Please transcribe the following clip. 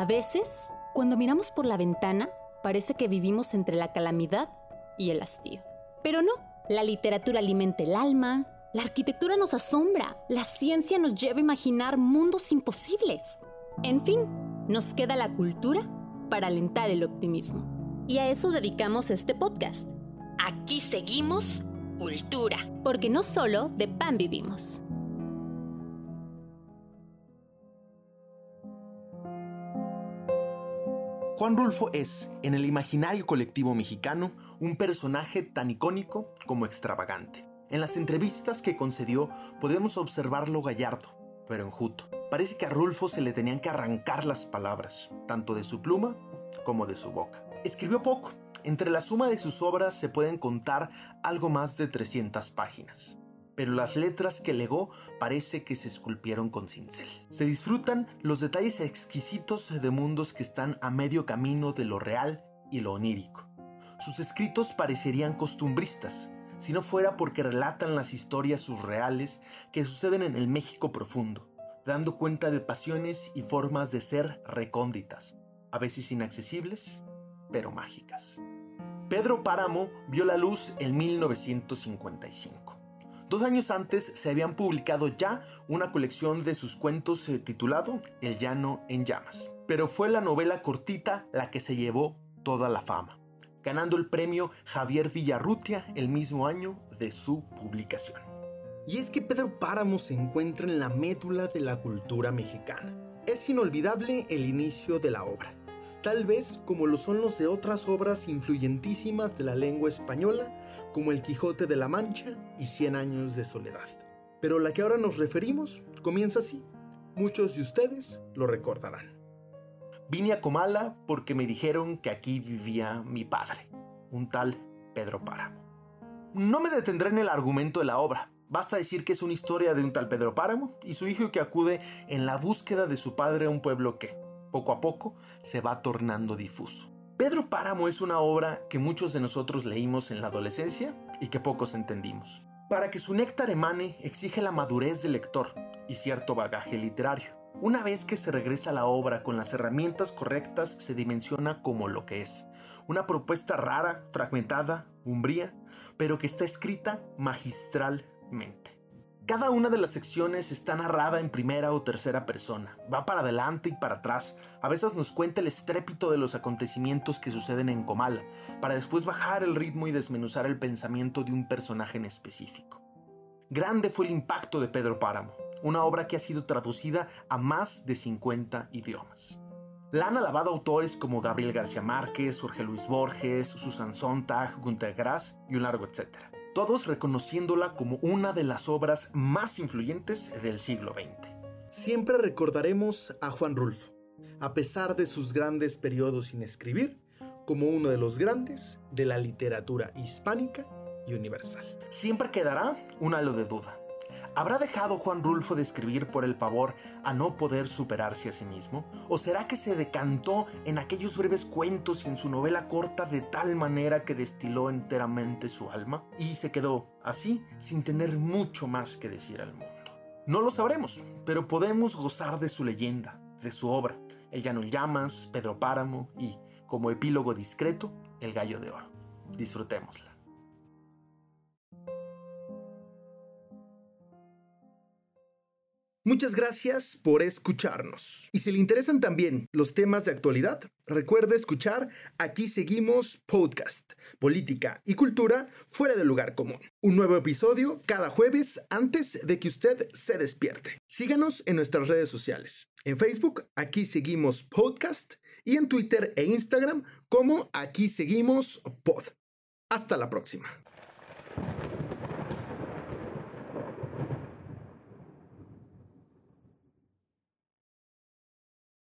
A veces, cuando miramos por la ventana, parece que vivimos entre la calamidad y el hastío. Pero no, la literatura alimenta el alma, la arquitectura nos asombra, la ciencia nos lleva a imaginar mundos imposibles. En fin, nos queda la cultura para alentar el optimismo. Y a eso dedicamos este podcast. Aquí seguimos cultura, porque no solo de pan vivimos. Juan Rulfo es, en el imaginario colectivo mexicano, un personaje tan icónico como extravagante. En las entrevistas que concedió podemos observarlo gallardo, pero enjuto. Parece que a Rulfo se le tenían que arrancar las palabras, tanto de su pluma como de su boca. Escribió poco. Entre la suma de sus obras se pueden contar algo más de 300 páginas pero las letras que legó parece que se esculpieron con cincel. Se disfrutan los detalles exquisitos de mundos que están a medio camino de lo real y lo onírico. Sus escritos parecerían costumbristas, si no fuera porque relatan las historias surreales que suceden en el México profundo, dando cuenta de pasiones y formas de ser recónditas, a veces inaccesibles, pero mágicas. Pedro Páramo vio la luz en 1955. Dos años antes se habían publicado ya una colección de sus cuentos eh, titulado El llano en llamas, pero fue la novela cortita la que se llevó toda la fama, ganando el premio Javier Villarrutia el mismo año de su publicación. Y es que Pedro Páramo se encuentra en la médula de la cultura mexicana. Es inolvidable el inicio de la obra tal vez como lo son los de otras obras influyentísimas de la lengua española, como El Quijote de la Mancha y Cien años de soledad. Pero la que ahora nos referimos comienza así. Muchos de ustedes lo recordarán. Vine a Comala porque me dijeron que aquí vivía mi padre, un tal Pedro Páramo. No me detendré en el argumento de la obra. Basta decir que es una historia de un tal Pedro Páramo y su hijo que acude en la búsqueda de su padre a un pueblo que, poco a poco se va tornando difuso. Pedro Páramo es una obra que muchos de nosotros leímos en la adolescencia y que pocos entendimos. Para que su néctar emane exige la madurez del lector y cierto bagaje literario. Una vez que se regresa a la obra con las herramientas correctas, se dimensiona como lo que es. Una propuesta rara, fragmentada, umbría, pero que está escrita magistralmente. Cada una de las secciones está narrada en primera o tercera persona, va para adelante y para atrás, a veces nos cuenta el estrépito de los acontecimientos que suceden en Comala, para después bajar el ritmo y desmenuzar el pensamiento de un personaje en específico. Grande fue el impacto de Pedro Páramo, una obra que ha sido traducida a más de 50 idiomas. La han alabado autores como Gabriel García Márquez, Jorge Luis Borges, Susan Sontag, Günter Grass y un largo etcétera todos reconociéndola como una de las obras más influyentes del siglo XX. Siempre recordaremos a Juan Rulfo, a pesar de sus grandes periodos sin escribir, como uno de los grandes de la literatura hispánica y universal. Siempre quedará un halo de duda. ¿Habrá dejado Juan Rulfo de escribir por el pavor a no poder superarse a sí mismo? ¿O será que se decantó en aquellos breves cuentos y en su novela corta de tal manera que destiló enteramente su alma? Y se quedó así sin tener mucho más que decir al mundo. No lo sabremos, pero podemos gozar de su leyenda, de su obra, El Llano Llamas, Pedro Páramo y, como epílogo discreto, El Gallo de Oro. Disfrutémosla. Muchas gracias por escucharnos. Y si le interesan también los temas de actualidad, recuerde escuchar Aquí Seguimos Podcast, Política y Cultura fuera del lugar común. Un nuevo episodio cada jueves antes de que usted se despierte. Síganos en nuestras redes sociales. En Facebook, Aquí Seguimos Podcast y en Twitter e Instagram como Aquí Seguimos Pod. Hasta la próxima.